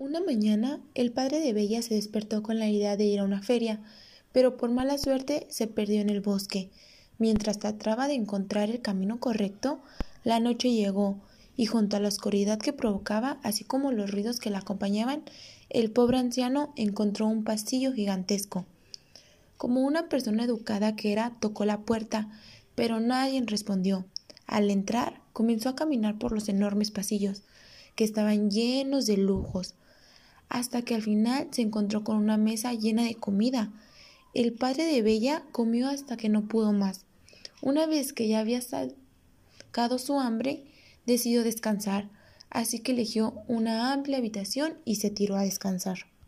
Una mañana el padre de Bella se despertó con la idea de ir a una feria, pero por mala suerte se perdió en el bosque. Mientras trataba de encontrar el camino correcto, la noche llegó, y junto a la oscuridad que provocaba, así como los ruidos que la acompañaban, el pobre anciano encontró un pasillo gigantesco. Como una persona educada que era, tocó la puerta, pero nadie respondió. Al entrar, comenzó a caminar por los enormes pasillos, que estaban llenos de lujos, hasta que al final se encontró con una mesa llena de comida. El padre de Bella comió hasta que no pudo más. Una vez que ya había sacado su hambre, decidió descansar, así que eligió una amplia habitación y se tiró a descansar.